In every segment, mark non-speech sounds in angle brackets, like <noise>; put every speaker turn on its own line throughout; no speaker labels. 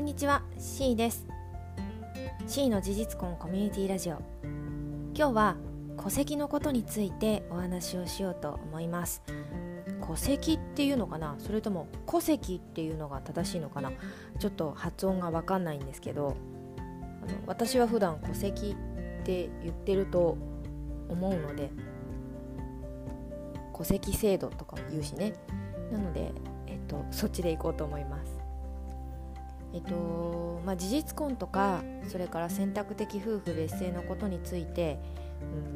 んにちは C です。C の事実婚コミュニティラジオ。今日は戸籍のことについてお話をしようと思います。戸籍っていうのかな？それとも戸籍っていうのが正しいのかな？ちょっと発音がわかんないんですけどあの私は普段戸籍って言ってると思うので戸籍制度とかも言うしね。なので、えっと、そっちで行こうと思います。えっとまあ、事実婚とかそれから選択的夫婦別姓のことについて、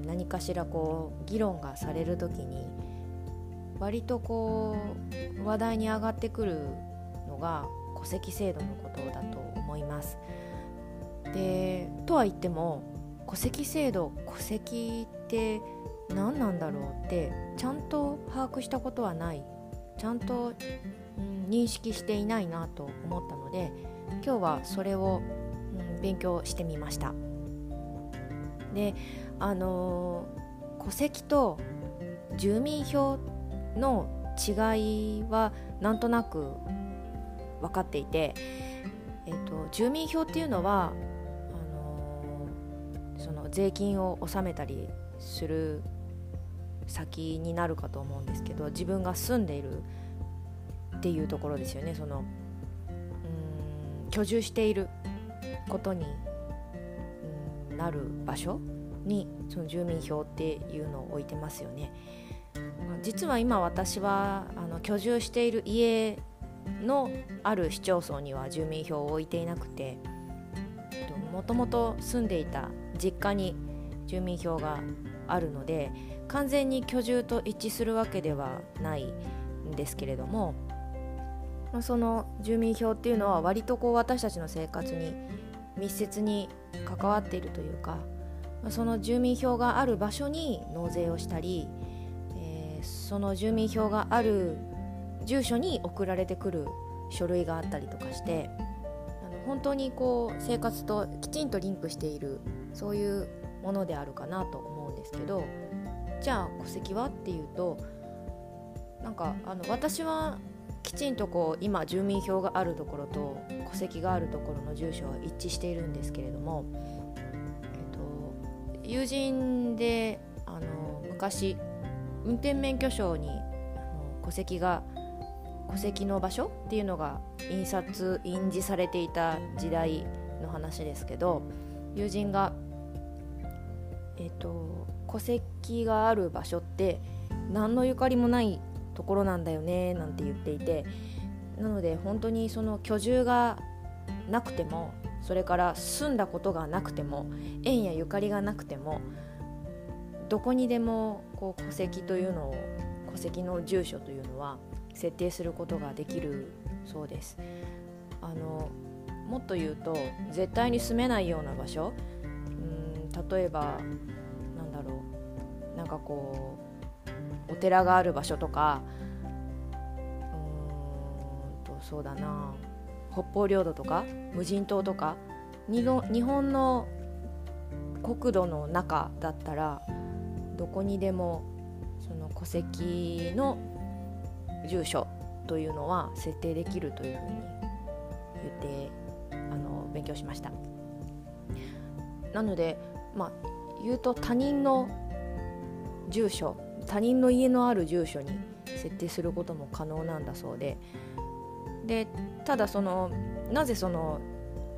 うん、何かしらこう議論がされる時に割とこう話題に上がってくるのが戸籍制度のことだと思います。でとは言っても戸籍制度戸籍って何なんだろうってちゃんと把握したことはないちゃんと、認識していないなと思ったので今日はそれを、うん、勉強してみました。であの、戸籍と住民票の違いはなんとなく分かっていて、えーと、住民票っていうのはあの、その税金を納めたりする先になるかと思うんですけど自分が住んでいるっていうところですよねそのうん居住していることになる場所にその住民票っていうのを置いてますよね。実は今私はあの居住している家のある市町村には住民票を置いていなくてもともと住んでいた実家に住民票があるので完全に居住と一致するわけではないんですけれどもその住民票っていうのは割とこう私たちの生活に密接に関わっているというかその住民票がある場所に納税をしたり、えー、その住民票がある住所に送られてくる書類があったりとかしてあの本当にこう生活ときちんとリンクしているそういうものであるかなと思うんですけどじゃあ戸籍は？っていうとなんかあの私はきちんとこう今住民票があるところと戸籍があるところの住所は一致しているんですけれども、えっと、友人であの昔運転免許証に戸籍が戸籍の場所っていうのが印刷印字されていた時代の話ですけど友人が、えっと、戸籍がある場所って何のゆかりもないところなんだよねなんて言っていて。なので本当にその居住がなくてもそれから住んだことがなくても縁やゆかりがなくてもどこにでもこう戸籍というのを戸籍の住所というのは設定することができるそうです。あのもっと言うと絶対に住めないような場所。うん例えばなんだろう。なんかこうお寺がある場所とかうんとそうだな。北方領土とか無人島とか日本の国土の中だったらどこにでもその戸籍の住所というのは設定できるというふうに言ってあの勉強しました。なのでまあ言うと他人の住所他人の家のある住所に設定することも可能なんだそうで。でただそのなぜその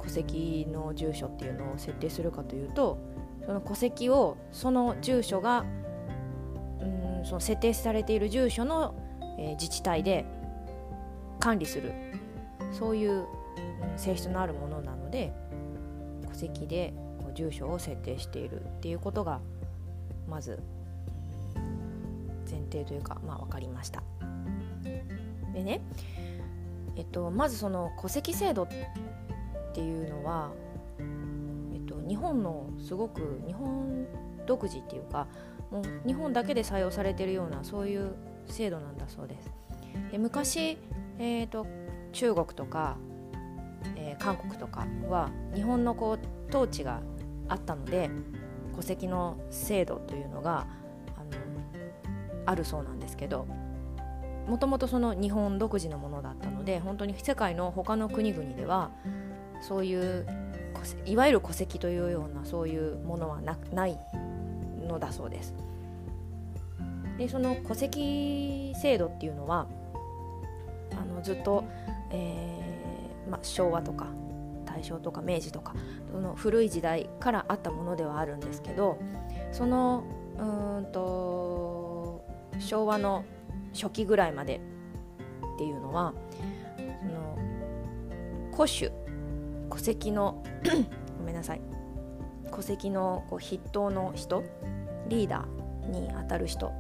戸籍の住所っていうのを設定するかというとその戸籍をその住所がうんその設定されている住所の、えー、自治体で管理する。そういう性質のあるものなので戸籍で住所を設定しているっていうことがまず前提というか、まあ、分かりました。でね、えっと、まずその戸籍制度っていうのは、えっと、日本のすごく日本独自っていうかもう日本だけで採用されてるようなそういう制度なんだそうです。で昔、えーと、中国とか、えー、韓国とかは日本のこう統治があったので戸籍の制度というのがあるそうなんですけどもともとその日本独自のものだったので本当に世界の他の国々ではそういういわゆる戸籍というようなそういうものはなないのだそうです。でその戸籍制度っていうのはあのずっと、えーま、昭和とか大正とか明治とかその古い時代からあったものではあるんですけどそのうんと昭和の初期ぐらいまでっていうのはその古種戸籍の <clears throat> ごめんなさい。戸籍のこう筆頭の人リーダーにあたる人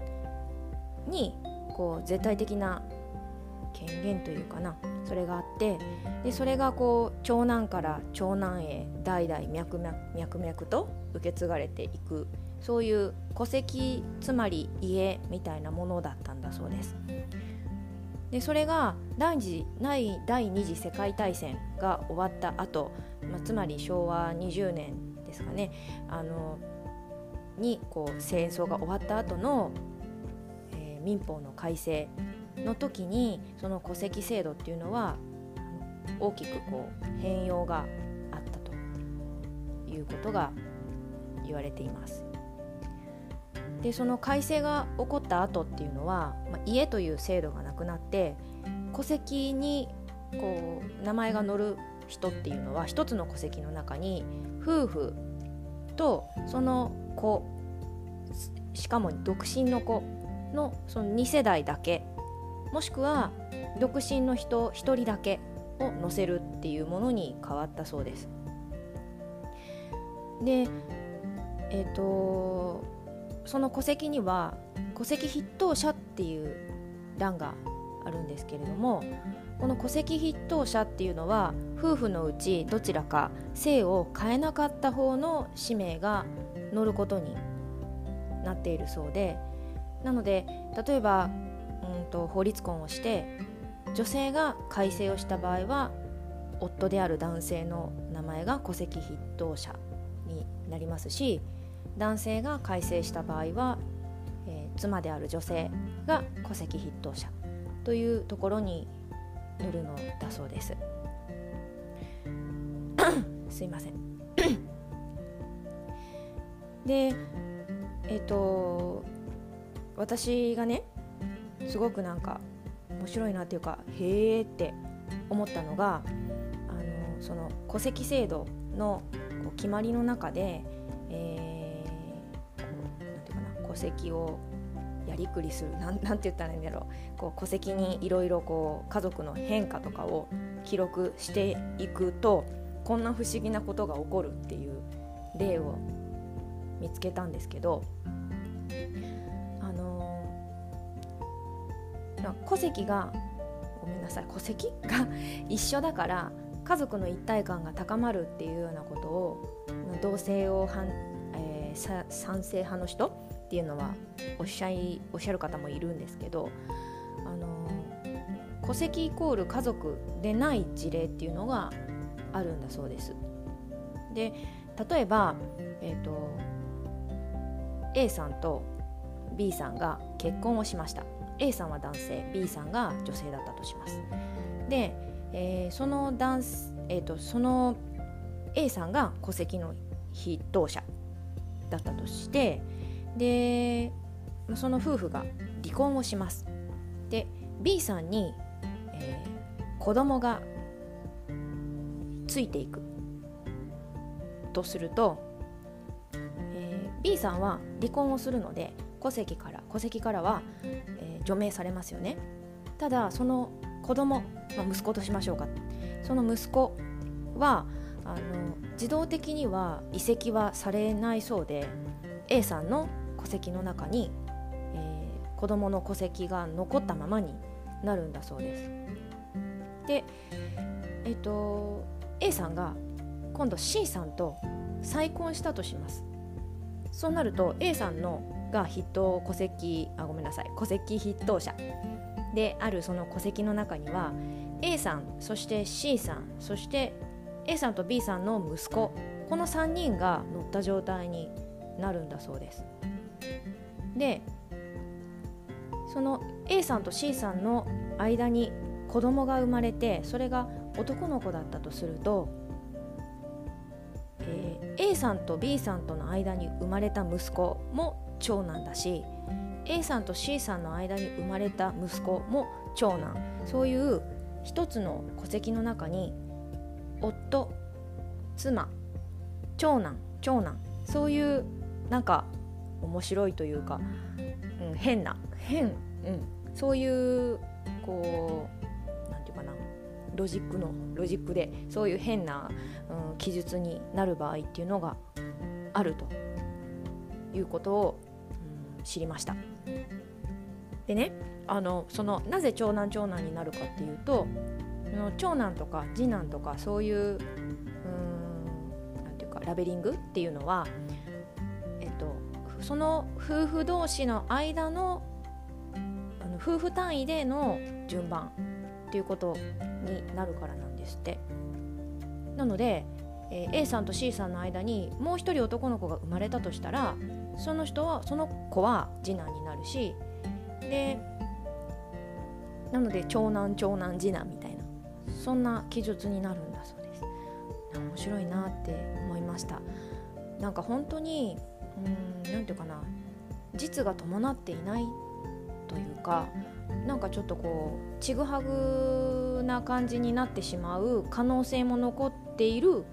にこう絶対的な権限というかなそれがあってでそれがこう長男から長男へ代々脈々脈々と受け継がれていくそういう戸籍つまり家みたいなものだったんだそうです。でそれが第次第第二次世界大戦が終わった後、まあ、つまり昭和20年ですかねあのにこう戦争が終わった後の、えー、民法の改正の時にその戸籍制度っていうのは大きくこう変容があったということが言われています。でその改正が起こった後っていうのは、まあ、家という制度がなくなって戸籍にこう名前が載る人っていうのは一つの戸籍の中に夫婦とその子しかも独身の子のその2世代だけもしくは独身の人1人だけを載せるっていうものに変わったそうです。でえっ、ー、とその戸籍には戸籍筆頭者っていう欄があるんですけれどもこの戸籍筆頭者っていうのは夫婦のうちどちらか姓を変えなかった方の氏名が載ることになっているそうでなので例えばと法律婚をして女性が改正をした場合は夫である男性の名前が戸籍筆頭者になりますし男性が改正した場合は、えー、妻である女性が戸籍筆頭者というところに乗るのだそうです。<coughs> すいません。でえっ、ー、と私がねすごくなんか面白いなっていうかへえって思ったのがあのその戸籍制度のこう決まりの中で、えー戸籍をやりくりする <laughs> なんなんて言ったらいいんだろう。こう戸籍にいろいろこう家族の変化とかを記録していくとこんな不思議なことが起こるっていう例を見つけたんですけどー、戸籍がごめんなさい戸籍が一緒だから家族の一体感が高まるっていうようなことを同性を反、えー、賛成派の人っていうのはおっしゃいおっしゃる方もいるんですけどあの戸籍イコール家族でない事例っていうのがあるんだそうです。で例えば、えーと、A さんと B さんが結婚をしました A さんは男性 B さんが女性だったとします。で、えー、その男、えーとその A さんが戸籍の筆頭者だったとしてでその夫婦が離婚をします。で B さんに、えー、子供がついていくとすると、えー、B さんは離婚をするので戸籍から戸籍からは、えー、除名されますよねただその子供、まあ、息子としましょうかその息子はあの自動的には移籍はされないそうで A さんの戸籍の中に、えー、子供の戸籍が残ったままになるんだそうです。で、えっ、ー、と A さんが今度 C さんと再婚したとします。そうなると A さんのが筆頭戸籍あごめんなさい。戸籍筆頭者。であるその戸籍の中には A さんそして C さんそして A さんと B さんの息子。この3人が乗った状態になるんだそうです。でその A さんと C さんの間に子供が生まれてそれが男の子だったとすると A さんと B さんとの間に生まれた息子も長男だし A さんと C さんの間に生まれた息子も長男。そういう一つの戸籍の中に夫妻長男長男。そういうなんか面白いというか、うん、変な変、うん、そういうこう何て言うかな。ロジックのロジックでそういう変な、うん、記述になる場合っていうのがあるということを、知りました。でねあのそのなぜ長男長男になるかっていうと長男とか次男とかそういう何ていうかラベリングっていうのは、えっと、その夫婦同士の間のあの夫婦単位での順番っていうことになるからなんですってなので、えー、A さんと C さんの間にもう一人男の子が生まれたとしたらその人はその子は次男になるしでなので長男長男次男みたいなそんな記述になるんだそうです。面白いなって思いました。なんか本当にうん何て言うかな実が伴っていないというかなんかちょっとこうちぐはぐな感じになってしまう可能性も残っている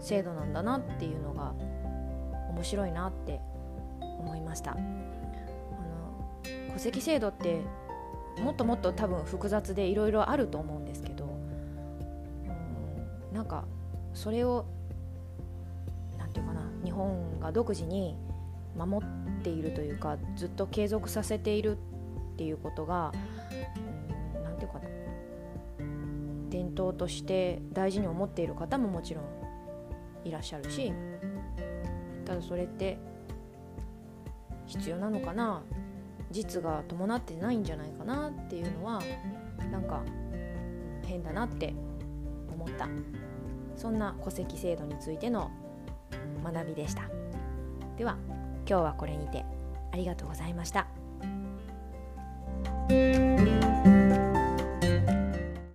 制度なんだなっていうのが面白いなってました。あの戸籍制度ってもっともっと多分複雑でいろいろあると思うんですけどうんなんかそれを何て言うかな日本が独自に守っているというかずっと継続させているっていうことが何て言うかな伝統として大事に思っている方ももちろんいらっしゃるしただそれって必要なのかな？実が伴ってないんじゃないかなっていうのはなんか変だなって思った。そんな戸籍制度についての学びでした。では今日はこれにてありがとうございました。